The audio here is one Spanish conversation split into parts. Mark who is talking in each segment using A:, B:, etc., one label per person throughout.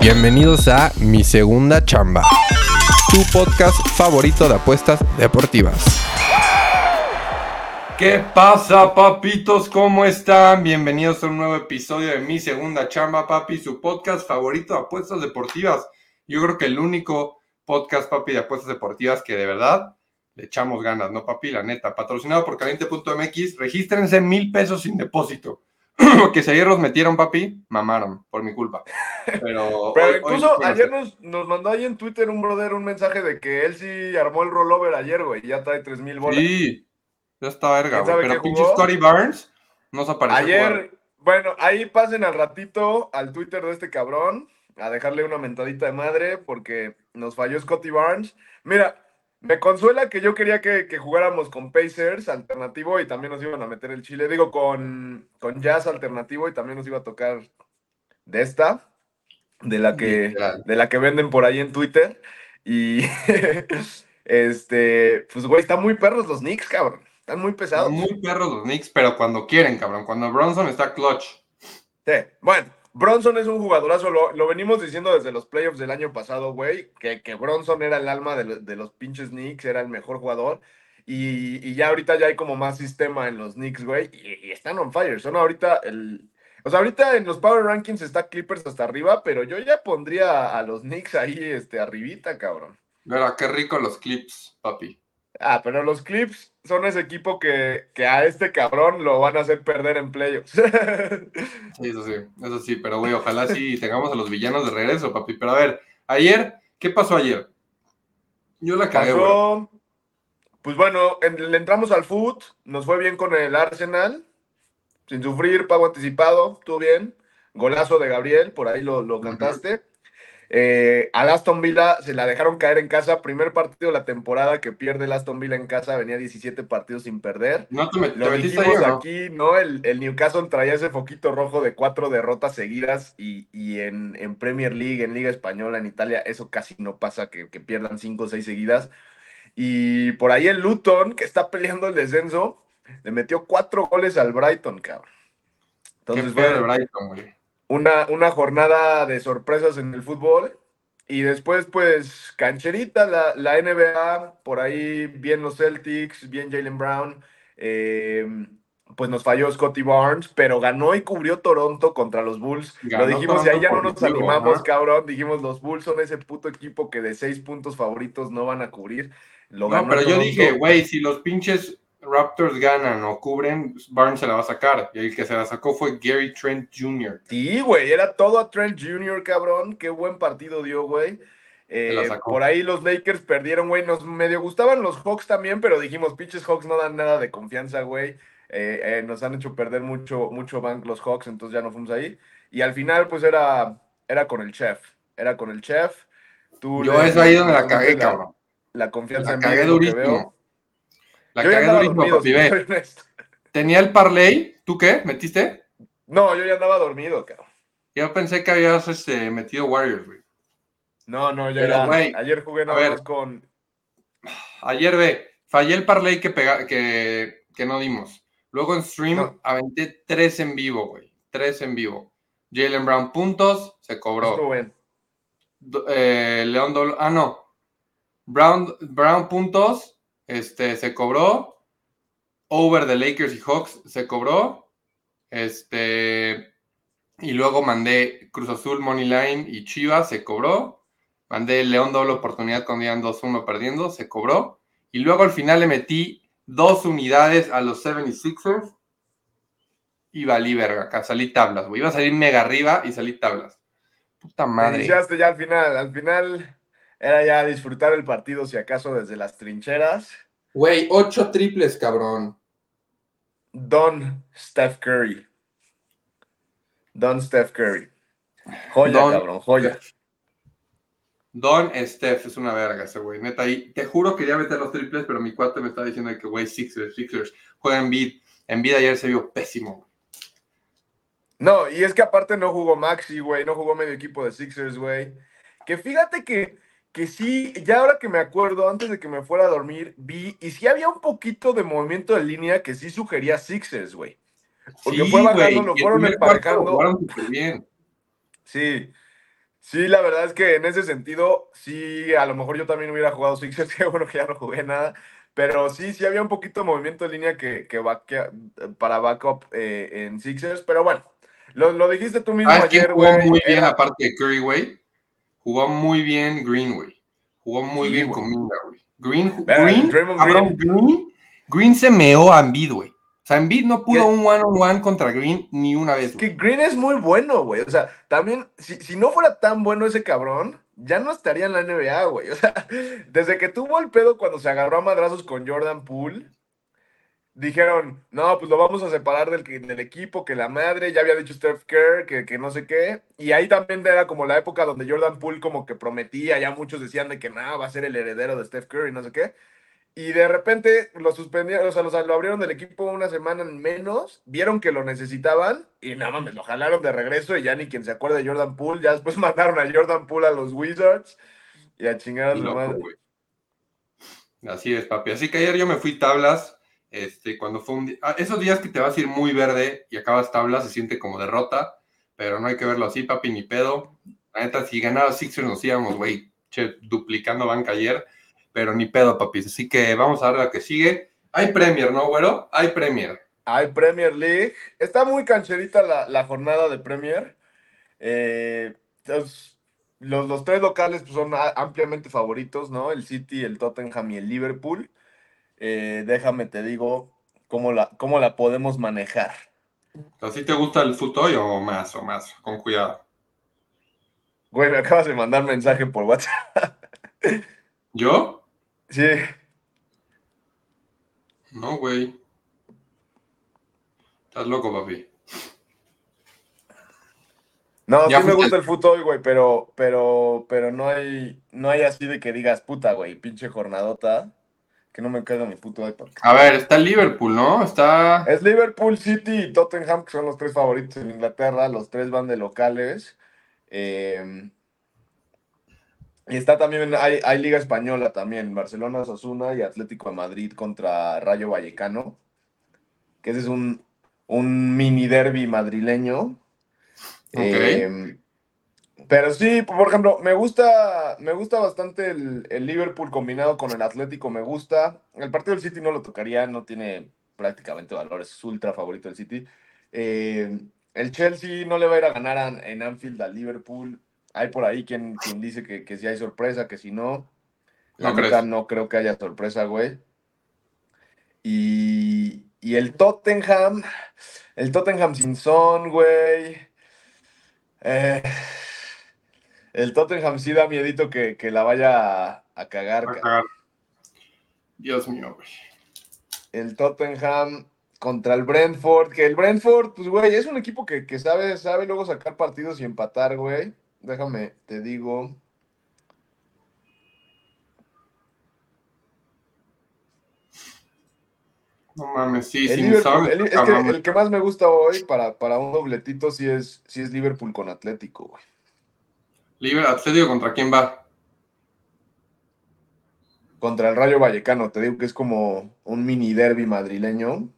A: Bienvenidos a Mi Segunda Chamba, tu podcast favorito de apuestas deportivas. ¿Qué pasa, papitos? ¿Cómo están? Bienvenidos a un nuevo episodio de Mi Segunda Chamba, papi, su podcast favorito de apuestas deportivas. Yo creo que el único podcast, papi, de apuestas deportivas que de verdad le echamos ganas, ¿no, papi? La neta, patrocinado por caliente.mx, regístrense mil pesos sin depósito. que si ayer los metieron, papi, mamaron, por mi culpa. Pero,
B: Pero incluso ayer nos, nos, mandó ahí en Twitter un brother un mensaje de que él sí armó el rollover ayer, güey, y ya trae 3 mil bolas.
A: Sí, ya está verga, güey. Pero pinche Scotty Barnes no se apareció.
B: Ayer, bueno, ahí pasen al ratito al Twitter de este cabrón a dejarle una mentadita de madre porque nos falló Scotty Barnes. Mira, me consuela que yo quería que, jugáramos con Pacers alternativo y también nos iban a meter el Chile. Digo, con, con Jazz alternativo y también nos iba a tocar de esta, de la que, de la que venden por ahí en Twitter. Y este, pues güey, están muy perros los Knicks, cabrón. Están muy pesados.
A: muy perros los Knicks, pero cuando quieren, cabrón. Cuando Bronson está clutch.
B: Sí, bueno, Bronson es un jugadorazo, lo, venimos diciendo desde los playoffs del año pasado, güey, que, que Bronson era el alma de, los pinches Knicks, era el mejor jugador. Y, ya ahorita ya hay como más sistema en los Knicks, güey, y, están on fire. Son ahorita el. O sea, ahorita en los Power Rankings está Clippers hasta arriba, pero yo ya pondría a los Knicks ahí, este, arribita, cabrón.
A: Mira, qué rico los clips, papi.
B: Ah, pero los clips son ese equipo que, a este cabrón lo van a hacer perder en playoffs.
A: sí, eso sí, eso sí, pero güey, ojalá sí tengamos a los villanos de regreso, papi. Pero a ver, ayer, ¿qué pasó ayer? Yo la cagué,
B: pasó, Pues bueno, le entramos al foot, nos fue bien con el Arsenal, sin sufrir, pago anticipado, estuvo bien. Golazo de Gabriel, por ahí lo, lo cantaste. Eh, al Aston Villa se la dejaron caer en casa. Primer partido de la temporada que pierde el Aston Villa en casa. Venía 17 partidos sin perder.
A: No te,
B: Lo dijimos aquí, ¿no? El, Newcastle traía ese foquito rojo de cuatro derrotas seguidas y, en, Premier League, en Liga Española, en Italia, eso casi no pasa que, pierdan cinco o seis seguidas. Y por ahí el Luton, que está peleando el descenso, le metió cuatro goles al Brighton, cabrón.
A: Entonces, fue el Brighton, güey
B: una, una jornada de sorpresas en el fútbol. Y después, pues, cancherita, la, la NBA, por ahí bien los Celtics, bien Jalen Brown. Em, pues nos falló Scotty Barnes, pero ganó y cubrió Toronto contra los Bulls. Lo dijimos y ahí ya no nos animamos, cabrón. Dijimos, los Bulls son ese puto equipo que de seis puntos favoritos no van a cubrir.
A: no, pero yo dije, güey, si los pinches Raptors ganan o cubren, Barnes se la va a sacar. Y el que se la sacó fue Gary Trent Jr.
B: Sí, güey, era todo a Trent Jr., cabrón. Qué buen partido dio, güey. Eh, por ahí los Lakers perdieron, güey. Nos medio gustaban los Hawks también, pero dijimos, pinches Hawks no dan nada de confianza, güey. Eh, eh, nos han hecho perder mucho, mucho bank los Hawks, entonces ya no fuimos ahí. Y al final, pues era, era con el chef. Era con el chef.
A: Tú Yo es ahí donde la cagué, cabrón.
B: La confianza
A: la cagué durísimo. La yo cagué durísimo, papi, Tenía el parlay, ¿tú qué? ¿Metiste?
B: No, yo ya andaba dormido, cabrón.
A: Yo pensé que habías este, metido Warriors, güey.
B: No, no, yo ya. ayer jugué nada más con.
A: Ayer ve, fallé el parlay que, pega, que, que no dimos. Luego en stream aventé tres en vivo, güey. Tres en vivo. Jalen Brown puntos, se cobró. Eh, León Dolo, ah, no. Brown, Brown puntos, este, se cobró. Over de Lakers y Hawks se cobró. Este, y luego mandé Cruz Azul, Money Line y Chivas, se cobró. Mandé León doble oportunidad cuando iban 2-1 perdiendo, se cobró. Y luego al final le metí dos unidades a los 76ers. Y valí verga, acá salí tablas, Iba a salir mega arriba y salí tablas. Puta madre.
B: ya al final, al final era ya disfrutar el partido, si acaso, desde las trincheras.
A: Güey, ocho triples, cabrón.
B: Don Steph Curry. Don Steph Curry. Joya, cabrón, joya.
A: Don Steph es una verga ese güey. Neta, y te juro que quería meter los triples, pero mi cuate me está diciendo que, güey, Sixers, Sixers, juega en beat. En vida ayer se vio pésimo.
B: No, y es que aparte no jugó Maxi, güey, no jugó medio equipo de Sixers, güey. Que fíjate que, que sí, ya ahora que me acuerdo, antes de que me fuera a dormir, vi, y sí había un poquito de movimiento de línea que sí sugería Sixers, güey. Porque fue bajando, lo fueron emparejando.
A: Bien.
B: Sí, sí, la verdad es que en ese sentido, sí, a lo mejor yo también hubiera jugado Sixers, que bueno que ya no jugué nada. Pero sí, sí había un poquito de movimiento de línea que, que, para backup eh, en Sixers. Pero bueno, lo, dijiste tú mismo ayer,
A: güey. Muy bien, aparte de Curry, güey. Jugó muy bien Greenway. Jugó muy bien con Minga, güey. Green, Green, Green, Green, Green, se meó a Embiid, güey. O sea, Embiid no pudo un one-on-one contra Green ni una vez.
B: Que Green es muy bueno, güey. O sea, también, si, si no fuera tan bueno ese cabrón, ya no estaría en la NBA, güey. O sea, desde que tuvo el pedo cuando se agarró a madrazos con Jordan Poole, dijeron, no, pues lo vamos a separar del, del equipo, que la madre, ya había dicho Steph Kerr, que, que, no sé qué. Y ahí también era como la época donde Jordan Poole como que prometía, ya muchos decían de que nada, va a ser el heredero de Steph Curry, no sé qué. Y de repente lo suspendieron, o sea, lo abrieron del equipo una semana menos, vieron que lo necesitaban y nada más lo jalaron de regreso y ya ni quien se acuerde de Jordan Poole, ya después mataron a Jordan Poole a los Wizards y a chingar a su madre.
A: Así es, papi. Así que ayer yo me fui tablas, este, cuando fue un ah, esos días que te vas a ir muy verde y acabas tablas se siente como derrota, pero no hay que verlo así, papi, ni pedo. La neta, si ganaba Sixers nos íbamos, güey, duplicando banca ayer pero ni pedo, papis. Así que vamos a ver la que sigue. Hay Premier, ¿no, güero? Hay Premier.
B: Hay Premier League. Está muy cancherita la, jornada de Premier. Eh, los, los, tres locales pues, son ampliamente favoritos, ¿no? El City, el Tottenham y el Liverpool. Eh, déjame te digo cómo la, cómo la podemos manejar.
A: ¿Así te gusta el fútbol o más o más? Con cuidado.
B: Güey, me acabas de mandar mensaje por WhatsApp.
A: ¿Yo?
B: Sí.
A: No, güey. Estás loco, papi.
B: No, sí me gusta el fútbol, güey, pero, pero, pero no hay, no hay así de que digas, puta, güey, pinche jornadota, que no me caiga mi puto iPad.
A: A ver, está Liverpool, ¿no? Está...
B: Es Liverpool, City y Tottenham, que son los tres favoritos en Inglaterra, los tres van de locales. Eh, y está también, hay, hay Liga Española también, Barcelona, Osasuna y Atlético de Madrid contra Rayo Vallecano, que ese es un, un mini derby madrileño. Em, pero sí, por ejemplo, me gusta, me gusta bastante el, Liverpool combinado con el Atlético, me gusta. El partido del City no lo tocaría, no tiene prácticamente valores, es ultra favorito del City. Em, el Chelsea no le va a ir a ganar en Anfield al Liverpool. Hay por ahí quien, quien dice que, que si hay sorpresa, que si no. La no no creo que haya sorpresa, güey. Y, y, el Tottenham, el Tottenham sin son, güey. Eh, el Tottenham sí da miedito que, que la vaya a, cagar.
A: Dios mío, güey.
B: El Tottenham contra el Brentford, que el Brentford, pues, güey, es un equipo que, que sabe, sabe luego sacar partidos y empatar, güey. Déjame, te digo.
A: No mames, sí,
B: el, el, que, más me gusta hoy para, para un dobletito sí es, sí es Liverpool con Atlético, güey.
A: Liverpool, Atlético contra quién va?
B: Contra el Rayo Vallecano, te digo que es como un mini derby madrileño.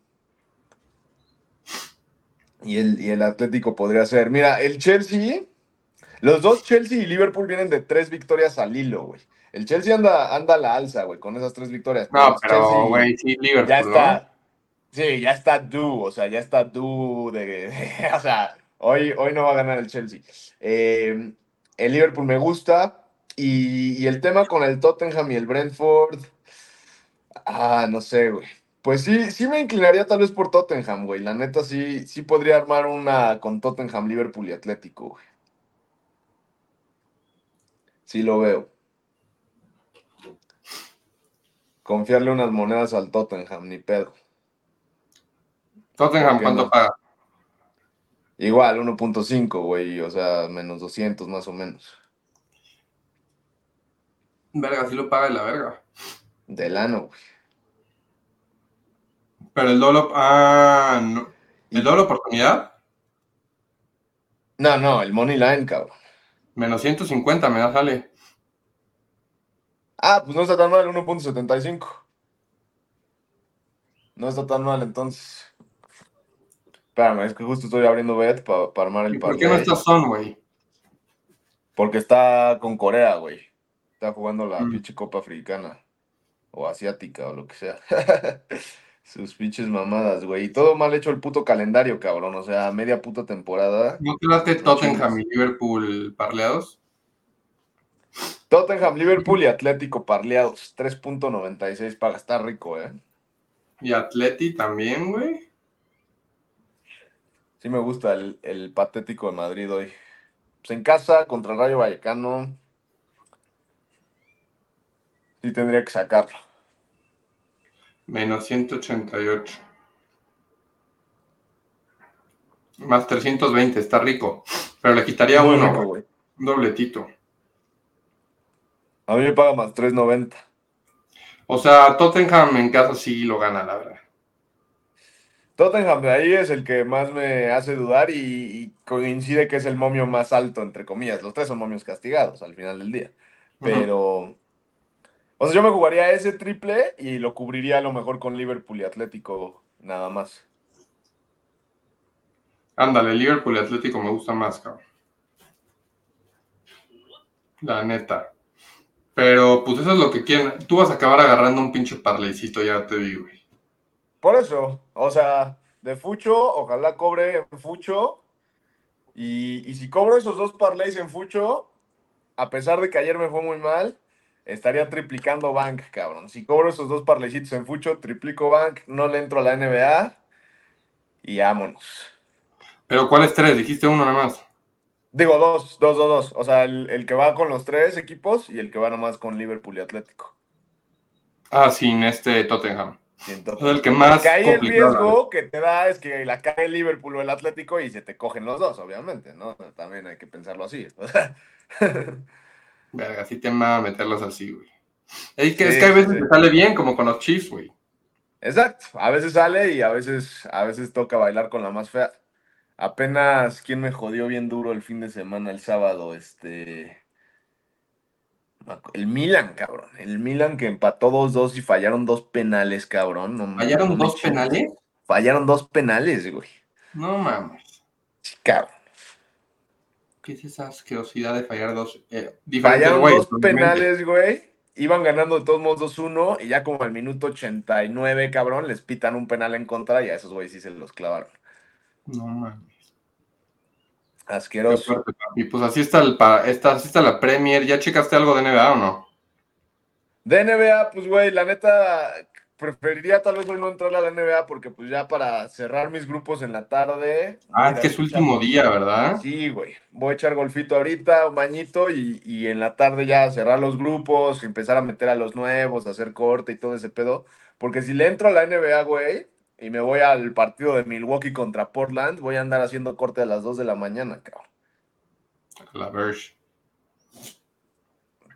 B: Y el, y el Atlético podría ser. Mira, el Chelsea los dos, Chelsea y Liverpool, vienen de tres victorias al hilo, güey. El Chelsea anda, anda a la alza, güey, con esas tres victorias.
A: No, pero, güey, sí, Liverpool,
B: ya está, Sí, ya está due, o sea, ya está due de, o sea, hoy, hoy no va a ganar el Chelsea. Eh, el Liverpool me gusta y, y, el tema con el Tottenham y el Brentford, ah, no sé, güey. Pues sí, sí me inclinaría tal vez por Tottenham, güey. La neta sí, sí podría armar una con Tottenham, Liverpool y Atlético, güey. Sí lo veo. Confiarle unas monedas al Tottenham, ni pedo.
A: ¿Tottenham cuánto paga?
B: Igual, 1.5, güey, o sea, menos 200 más o menos.
A: Verga, sí lo paga de la verga.
B: Del ano, güey.
A: Pero el doble. Ah, no. ¿El doble oportunidad?
B: No, no, el money line, cabrón.
A: Menos 150 me da sale.
B: Ah, pues no está tan mal, 1.75. No está tan mal entonces. Espérame, es que justo estoy abriendo bet para armar el
A: ¿Por qué no está Son, güey?
B: Porque está con Corea, güey. Está jugando la mm. pinche Copa Africana. O asiática, o lo que sea. Sus pinches mamadas, güey. Y todo mal hecho el puto calendario, cabrón. O sea, media puta temporada.
A: ¿No te Tottenham y Liverpool parleados?
B: Tottenham, Liverpool y Atlético parleados. 3.96 para estar rico, eh.
A: Y Atleti también, güey.
B: Sí me gusta el, el patético de Madrid hoy. Pues en casa contra el Rayo Vallecano. Sí tendría que sacarlo.
A: Menos 188. Más 320, está rico. Pero le quitaría uno. güey. Un dobletito.
B: A mí me paga más 390.
A: O sea, Tottenham en casa sí lo gana, la verdad.
B: Tottenham de ahí es el que más me hace dudar y, coincide que es el momio más alto, entre comillas. Los tres son momios castigados al final del día. Pero, o sea, yo me jugaría ese triple y lo cubriría a lo mejor con Liverpool y Atlético nada más.
A: Ándale, Liverpool y Atlético me gusta más, cabrón. La neta. Pero pues eso es lo que quieren. Tú vas a acabar agarrando un pinche parleycito, ya te digo, güey.
B: Por eso, o sea, de Fucho, ojalá cobre en Fucho. Y, si cobro esos dos parlays en Fucho, a pesar de que ayer me fue muy mal, estaría triplicando Bank, cabrón. Si cobro esos dos parleycitos en Fucho, triplico Bank, no le entro a la NBA y vámonos.
A: ¿Pero cuáles tres? Dijiste uno nada más.
B: Digo, dos, dos, dos, dos. O sea, el, que va con los tres equipos y el que va nomás con Liverpool y Atlético.
A: Ah, sin este Tottenham. El que más.
B: Que ahí el riesgo que te da es que la cae el Liverpool o el Atlético y se te cogen los dos, obviamente, ¿no? También hay que pensarlo así.
A: Verga, sí te a meterlos así, güey. Es que, es que a veces te sale bien, como con los Chiefs, güey.
B: Exacto. A veces sale y a veces, a veces toca bailar con la más fea. Apenas, ¿quién me jodió bien duro el fin de semana, el sábado? Este. El Milan, cabrón. El Milan que empató 2-2 y fallaron dos penales, cabrón.
A: ¿Fallaron dos penales?
B: Fallaron dos penales, güey.
A: No mames.
B: Sí, cabrón.
A: ¿Qué es esa asquerosidad de fallar dos?
B: Eh, fallaron dos penales, güey. Iban ganando de todos modos 2-1 y ya como al minuto 89, cabrón, les pitan un penal en contra y a esos güeyes sí se los clavaron.
A: No mames.
B: Asqueroso.
A: Y pues así está, el, está, así está la Premier. ¿Ya checaste algo de NBA o no?
B: De NBA, pues güey, la neta, preferiría tal vez hoy no entrar a la NBA porque pues ya para cerrar mis grupos en la tarde.
A: Ah, es que es último día, ¿verdad?
B: Sí, güey. Voy a echar golfito ahorita, un bañito y, y, en la tarde ya cerrar los grupos, empezar a meter a los nuevos, hacer corte y todo ese pedo. Porque si le entro a la NBA, güey, y me voy al partido de Milwaukee contra Portland, voy a andar haciendo corte a las 2 de la mañana, cabrón.
A: La Verge.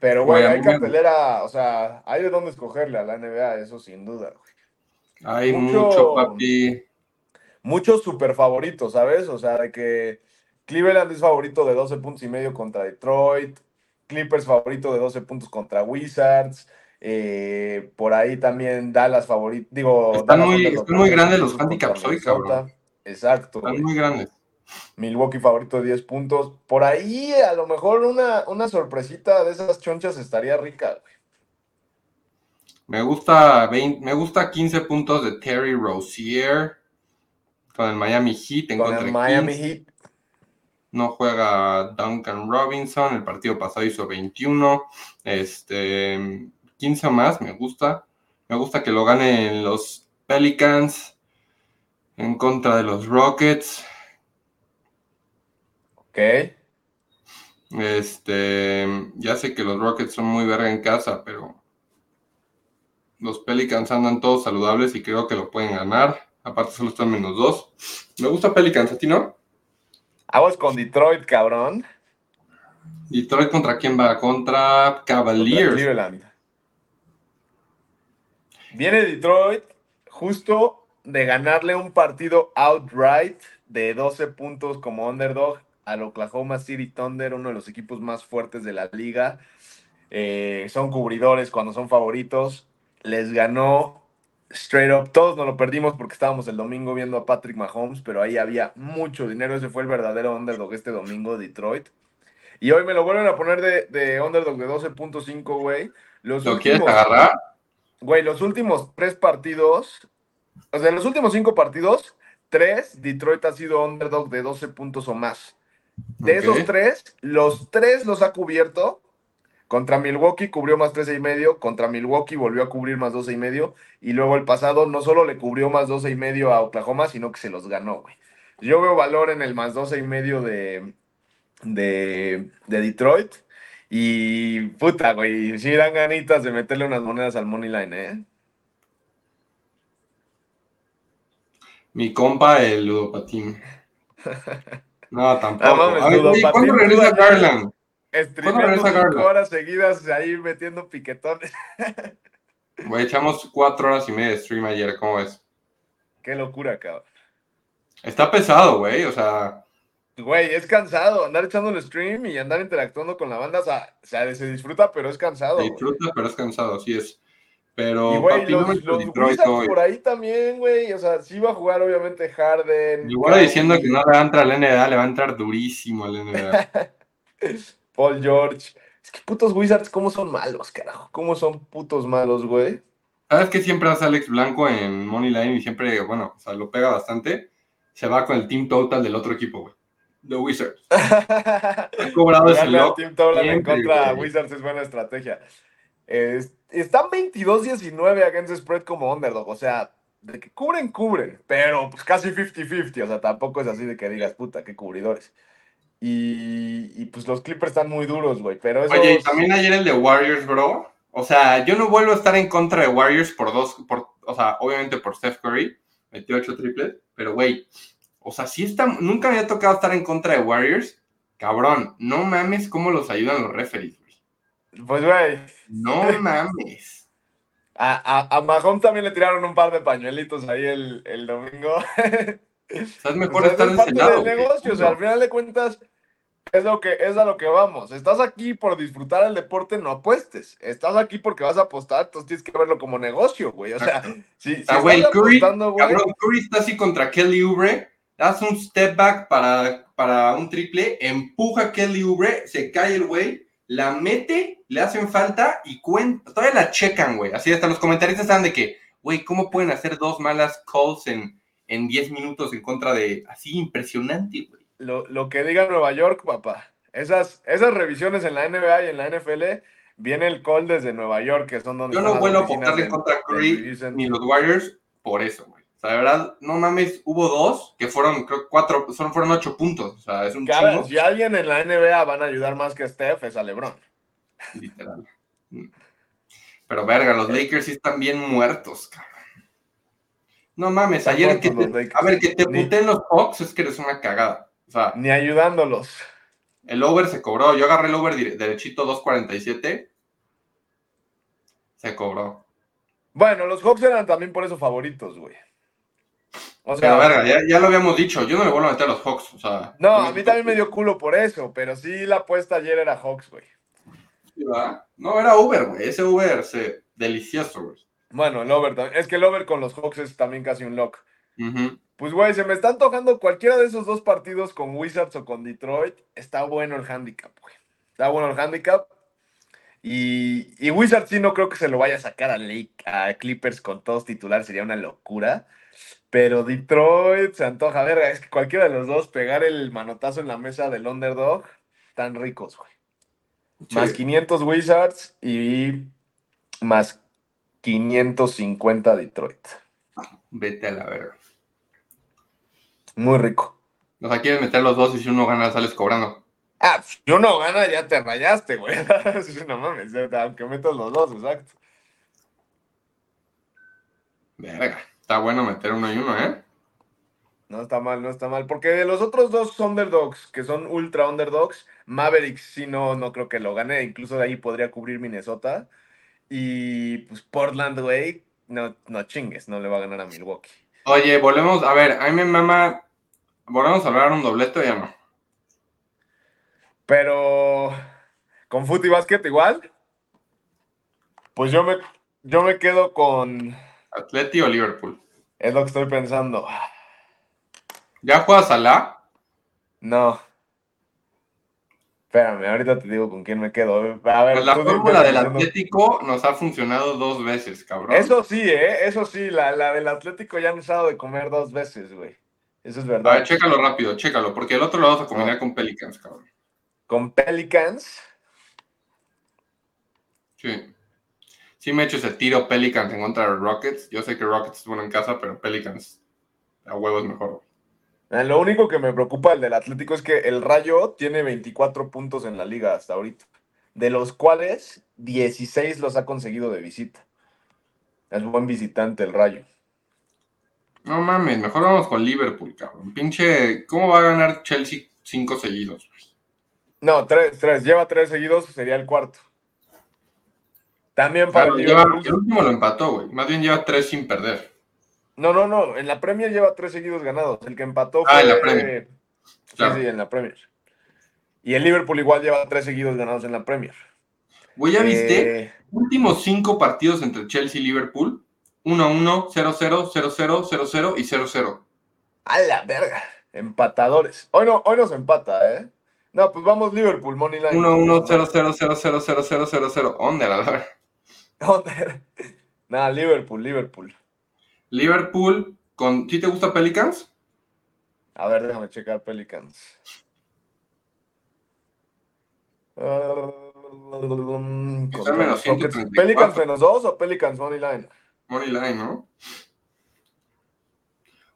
B: Pero, güey, hay cartelera, o sea, hay de dónde escogerle a la NBA, eso sin duda, güey.
A: Hay mucho, papi.
B: Muchos super favoritos, ¿sabes? O sea, de que Cleveland es favorito de 12 puntos y medio contra Detroit, Clippers favorito de 12 puntos contra Wizards, eh, por ahí también Dallas favorito. Digo,
A: están muy, muy grandes los handicaps hoy, cabrón.
B: Exacto.
A: Están muy grandes.
B: Milwaukee favorito de 10 puntos. Por ahí, a lo mejor una, una sorpresita de esas chonchas estaría rica,
A: Me gusta, me gusta 15 puntos de Terry Rozier con el Miami Heat en
B: con el Miami Heat.
A: No juega Duncan Robinson, el partido pasado hizo 21. Este, 15 más, me gusta. Me gusta que lo ganen los Pelicans en contra de los Rockets.
B: Ok.
A: Este, ya sé que los Rockets son muy verga en casa, pero los Pelicans andan todos saludables y creo que lo pueden ganar. Aparte solo están menos dos. Me gusta Pelicans, ¿a ti no?
B: Aguas con Detroit, cabrón.
A: Detroit contra quién va? Contra Cavaliers.
B: Viene Detroit justo de ganarle un partido outright de 12 puntos como underdog al Oklahoma City Thunder, uno de los equipos más fuertes de la liga. Eh, son cubridores cuando son favoritos. Les ganó straight up. Todos nos lo perdimos porque estábamos el domingo viendo a Patrick Mahomes, pero ahí había mucho dinero. Ese fue el verdadero underdog este domingo, Detroit. Y hoy me lo vuelven a poner de, de underdog de 12.5, güey.
A: ¿Lo quieres agarrar?
B: Güey, los últimos tres partidos, o sea, en los últimos cinco partidos, tres, Detroit ha sido underdog de 12 puntos o más. De esos tres, los tres los ha cubierto. Contra Milwaukee cubrió más 13 y medio, contra Milwaukee volvió a cubrir más 12 y medio, y luego el pasado no solo le cubrió más 12 y medio a Oklahoma, sino que se los ganó, güey. Yo veo valor en el más 12 y medio de, de, de Detroit. Y puta, güey, sí dan ganitas de meterle unas monedas al Money Line, ¿eh?
A: Mi compa, el ludopatín. No, tampoco. ¿Cuándo regresa Garland?
B: ¿Cuándo regresa Garland? horas seguidas ahí metiendo piquetones.
A: Güey, echamos cuatro horas y media de stream ayer, ¿cómo es?
B: Qué locura, cabrón.
A: Está pesado, güey, o sea...
B: Güey, es cansado andar echando el stream y andar interactuando con la banda. O sea, se disfruta, pero es cansado. Se
A: disfruta, pero es cansado, así es. Pero,
B: y, güey, los, los por ahí también, güey. O sea, sí va a jugar, obviamente, Harden.
A: Igual diciendo que no le va a entrar al NBA, le va a entrar durísimo al NBA.
B: Paul George. Es que putos Wizards, ¿cómo son malos, carajo? ¿Cómo son putos malos, güey?
A: ¿Sabes que siempre hace Alex Blanco en Money Line y siempre, bueno, o sea, lo pega bastante? Se va con el team total del otro equipo, güey. The Wizards. ha cobrado ese lock.
B: Team en contra Wizards es buena estrategia. están 22-19 against spread como underdog. O sea, de que cubren, cubren. Pero pues casi 50-50. O sea, tampoco es así de que digas, puta, qué cubridores. Y, pues los Clippers están muy duros, güey. Pero
A: Oye, y también ayer el de Warriors, bro. O sea, yo no vuelvo a estar en contra de Warriors por dos, por, o sea, obviamente por Steph Curry, metió ocho triples, pero güey, o sea, sí está, nunca me había tocado estar en contra de Warriors. Cabrón, no mames cómo los ayudan los referees, güey.
B: Pues, güey.
A: No mames.
B: A, a, Mahomes también le tiraron un par de pañuelitos ahí el, el domingo.
A: es mejor estar en ese lado.
B: negocio, o sea, al final de cuentas, es lo que es a lo que vamos. Estás aquí por disfrutar el deporte, no apuestes. Estás aquí porque vas a apostar, entonces tienes que verlo como negocio, güey. O sea, si, si
A: ah, güey, Curry, cabrón, Curry está así contra Kelly Oubre, das un step back para, para un triple, empuja a Kelly Oubre, se cae el güey, la mete, le hacen falta y cuenta, todavía la checan, güey. Así hasta los comentaristas están de que, güey, ¿cómo pueden hacer dos malas calls en, en 10 minutos en contra de, así impresionante, güey?
B: lo, que diga Nueva York, papá. Esas, esas revisiones en la NBA y en la NFL, viene el call desde Nueva York, que son donde...
A: Yo no vuelvo a apostarle contra Curry ni los Warriors por eso, güey. O sea, de verdad, no mames, hubo dos que fueron, creo, cuatro, son, fueron ocho puntos. O sea, es un chingo.
B: Si alguien en la NBA van a ayudar más que Steph, es a LeBron.
A: Literal. Pero verga, los Lakers sí están bien muertos, cabrón. No mames, ayer que te, a ver, que te puteen los Hawks es que eres una cagada.
B: Ni ayudándolos.
A: El over se cobró. Yo agarré el over derechito 2.47. Se cobró.
B: Bueno, los Hawks eran también por eso favoritos, güey.
A: O sea, verga, ya, lo habíamos dicho. Yo no le vuelvo a meter a los Hawks. O sea,
B: no, a mí también me dio culo por eso. Pero sí, la apuesta ayer era Hawks, güey.
A: no, era Uber, güey. Ese Uber, se, delicioso, güey.
B: Bueno, el over Es que el over con los Hawks es también casi un lock. Pues, güey, se me está tocando cualquiera de esos dos partidos con Wizards o con Detroit. Está bueno el handicap, güey. Está bueno el handicap. Y, y Wizards sí no creo que se lo vaya a sacar a, Lake, a Clippers con todos titulares, sería una locura. Pero Detroit se antoja. ver, es que cualquiera de los dos pegar el manotazo en la mesa del underdog, tan ricos, güey. Más 500 Wizards y más 550 Detroit.
A: Vete a la verga.
B: Muy rico.
A: O sea, quieres meter los dos y si uno gana sales cobrando.
B: Ah, si uno gana ya te rayaste, güey. no mames, aunque metas los dos, exacto.
A: Verga, está bueno meter uno y uno, ¿eh?
B: No está mal, no está mal. Porque de los otros dos underdogs, que son ultra underdogs, Mavericks sí no, no creo que lo gane. Incluso de ahí podría cubrir Minnesota. Y pues Portland, güey, no, no chingues, no le va a ganar a Milwaukee.
A: Oye, volvemos, a ver, a mí me mama, volvemos a hablar un doblete o ya no.
B: Pero con fútbol y básquet igual. Pues yo me, yo me quedo con.
A: ¿Atleti o Liverpool?
B: Es lo que estoy pensando.
A: ¿Ya juegas a la?
B: No. Espérame, ahorita te digo con quién me quedo. A ver,
A: pues la fórmula del Atlético nos ha funcionado dos veces, cabrón.
B: Eso sí, ¿eh? Eso sí, la, la del Atlético ya nos ha dado de comer dos veces, güey. Eso es verdad. A ver,
A: chécalo rápido, chécalo, porque el otro lo vamos a combinar con Pelicans, cabrón.
B: ¿Con Pelicans?
A: Sí. Sí me he hecho ese tiro Pelicans en contra de Rockets. Yo sé que Rockets es bueno en casa, pero Pelicans a huevo es mejor.
B: Eh, lo único que me preocupa del, del Atlético es que el Rayo tiene 24 puntos en la liga hasta ahorita, de los cuales 16 los ha conseguido de visita. Es buen visitante el Rayo.
A: No mames, mejor vamos con Liverpool, cabrón. Pinche, ¿cómo va a ganar Chelsea cinco seguidos?
B: No, tres, tres. Lleva tres seguidos, sería el cuarto. También para
A: el el último lo empató, güey. Más bien lleva tres sin perder.
B: No, no, no. En la Premier lleva tres seguidos ganados. El que empató fue.
A: Ah, en la Premier.
B: Sí, sí, en la Premier. Y el Liverpool igual lleva tres seguidos ganados en la Premier.
A: Güey, ¿ya viste? Eh, Últimos cinco partidos entre Chelsea y Liverpool: 1-1, 0-0, 0-0, 0-0 y 0-0.
B: A la verga. Empatadores. Hoy no, hoy nos empata, ¿eh? No, pues vamos Liverpool, Moneyline.
A: 1-1, 0-0, 0-0, 0-0, 0-0. Onder, a ver.
B: Onder. Nada, Liverpool, Liverpool.
A: Liverpool con. ¿Sí te gusta Pelicans?
B: A ver, déjame checar Pelicans.
A: menos
B: ¿Pelicans menos 2 o Pelicans Money Line?
A: Money Line, ¿no?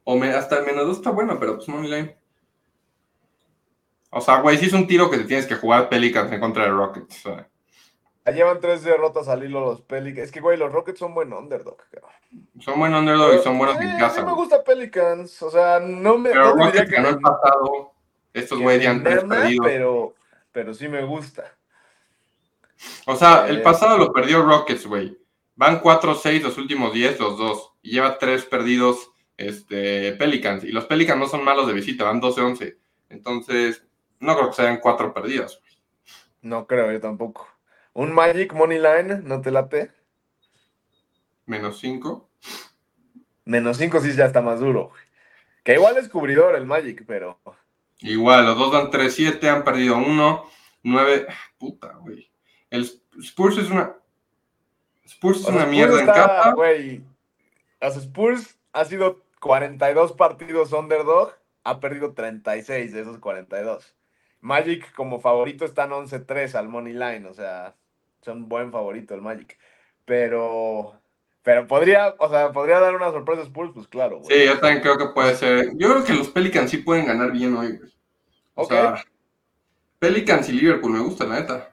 A: O me, hasta el menos 2 está bueno, pero pues Money Line. O sea, güey, sí es un tiro que te tienes que jugar Pelicans en contra de Rockets. O
B: Llevan tres derrotas al hilo los Pelicans. Es que, güey, los Rockets son buen underdog, cabrón.
A: Son buen underdog y son buenos en
B: eh,
A: casa.
B: A mí me gusta Pelicans. O sea, no me.
A: Pero no Rockets ganó el pasado. Estos güeyes ya han perdido.
B: Pero, pero sí me gusta.
A: O sea, el eh, pasado lo perdió Rockets, güey. Van 4-6 los últimos 10, los dos. Y lleva tres perdidos este, Pelicans. Y los Pelicans no son malos de visita, van 12-11. Entonces, no creo que sean cuatro perdidas.
B: No creo, yo tampoco. ¿Un Magic Money Line no te late?
A: Menos 5.
B: Menos 5 sí ya está más duro. Que igual es cubridor el Magic, pero.
A: Igual, los dos dan 3-7, han perdido 1, 9. Puta, güey. El Spurs es una. Spurs es una mierda en capa.
B: Güey. Los Spurs ha sido 42 partidos underdog, ha perdido 36 de esos 42. Magic como favorito están 11-3 al Money Line, o sea, son buen favorito el Magic. Pero, pero podría, o sea, podría dar una sorpresa Spurs, pues claro.
A: Sí, yo también creo que puede ser. Yo creo que los Pelicans sí pueden ganar bien hoy, güey. O sea, Pelicans y Liverpool me gusta, la neta.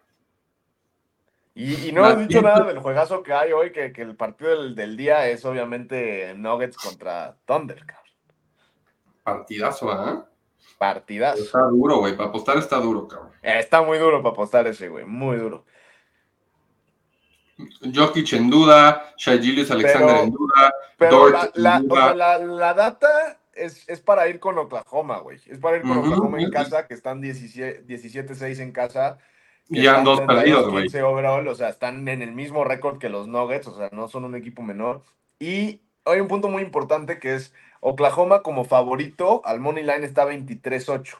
B: Y, no has dicho nada del juegazo que hay hoy, que, el partido del, día es obviamente Nuggets contra Thunder, cabrón.
A: Partidazo, ¿eh?
B: Partidazo.
A: Está duro, güey. Para apostar está duro, cabrón.
B: Está muy duro para apostar ese, güey. Muy duro.
A: Jokic en duda, Shai Alexander en duda,
B: pero la, la, data es, para ir con Oklahoma, güey. Es para ir con Oklahoma en casa, que están 17-6 en casa.
A: Y han dos perdidos, güey.
B: o sea, están en el mismo récord que los Nuggets, o sea, no son un equipo menor. Y hay un punto muy importante que es Oklahoma como favorito, al money line está 23-8.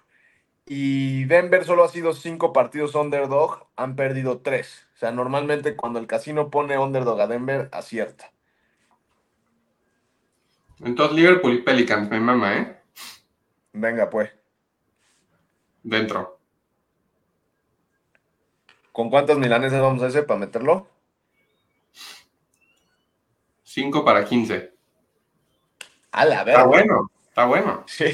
B: Y Denver solo ha sido cinco partidos underdog, han perdido tres. O sea, normalmente cuando el casino pone underdog a Denver, acierta.
A: Entonces Liverpool y Pelicans, me mama, ¿eh?
B: Venga, pues.
A: Dentro.
B: ¿Con cuántos milaneses vamos a hacer para meterlo?
A: 5 para 15.
B: A la
A: Está bueno, está bueno.
B: Sí,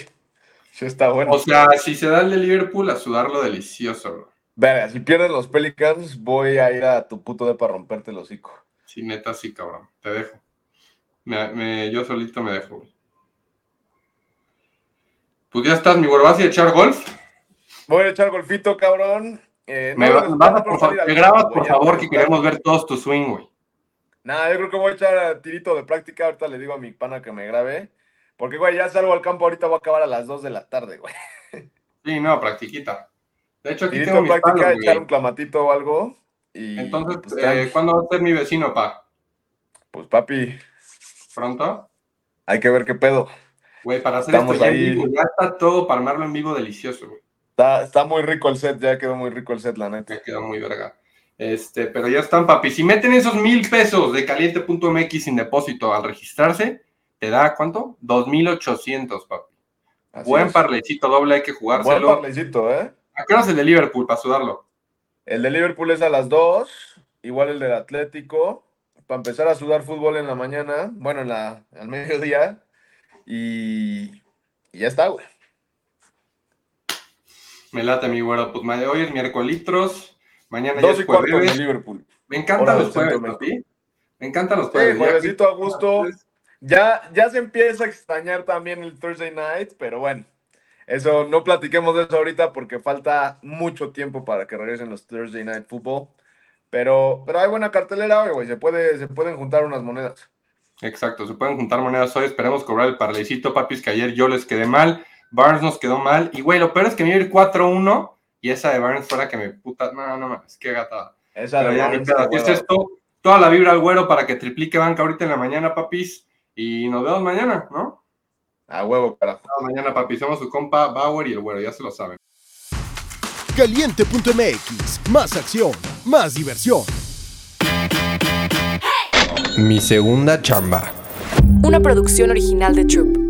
B: sí está bueno.
A: O sea, si se da el de Liverpool, a sudarlo delicioso, bro.
B: Verga, si pierden los Pelicans, voy a ir a tu puto de para romperte el hocico.
A: Sí, neta, sí, cabrón. Te dejo. Me, yo solito me dejo, güey. Pues ya estás, mi güey. ¿Vas a echar golf?
B: Voy a echar golfito, cabrón.
A: Eh, me, vas por grabas, por favor, que queremos ver todos tu swing, güey.
B: Nada, yo creo que voy a echar tirito de práctica. Ahorita le digo a mi pana que me grabe. Porque, güey, ya salgo al campo. Ahorita voy a acabar a las 2 de la tarde, güey.
A: Sí, no, practiquita. De hecho, aquí
B: tirito tengo de práctica, echar un clamatito o algo. Y,
A: Entonces, pues, eh, ¿cuándo va a ser mi vecino, pa?
B: Pues, papi.
A: ¿Pronto?
B: Hay que ver qué pedo.
A: Güey, para hacer esto ya, en vivo, ya está todo para armarlo en vivo delicioso, güey.
B: Está, está muy rico el set, ya quedó muy rico el set, la neta.
A: Ya quedó muy verga. Este, pero ya están, papi. Si meten esos mil pesos de caliente.mx sin depósito al registrarse, te da ¿cuánto? 2,800, papi. Buen parlecito doble, hay que jugárselo.
B: Buen parlecito, ¿eh?
A: ¿A qué hora es el de Liverpool para sudarlo?
B: El de Liverpool es a las 2, igual el del Atlético, para empezar a sudar fútbol en la mañana, bueno, en la, al mediodía, y, y ya está, güey.
A: Me late mi güero. Pues hoy es miércoles, mañana ya es jueves.
B: De Liverpool.
A: Me encantan los jueves, papi. Me encantan los jueves.
B: Sí, juevesito a gusto. Ya, ya se empieza a extrañar también el Thursday night, pero bueno. Eso, no platiquemos de eso ahorita porque falta mucho tiempo para que regresen los Thursday Night Football. Pero, pero hay buena cartelera hoy, güey. Se, puede, se pueden juntar unas monedas.
A: Exacto, se pueden juntar monedas hoy. Esperemos cobrar el parlecito, papis, que ayer yo les quedé mal. Barnes nos quedó mal. Y, güey, lo peor es que me iba a ir 4-1 y esa de Barnes fuera que me puta. No, no mames, qué gatada.
B: Esa de Barnes.
A: es esto, toda la vibra al güero para que triplique banca ahorita en la mañana, papis. Y nos vemos mañana, ¿no?
B: A huevo, carajo.
A: mañana, papis. Somos su compa Bauer y el güero, ya se lo saben.
C: Caliente.mx, más acción, más diversión.
D: Mi segunda chamba.
E: Una producción original de Troop.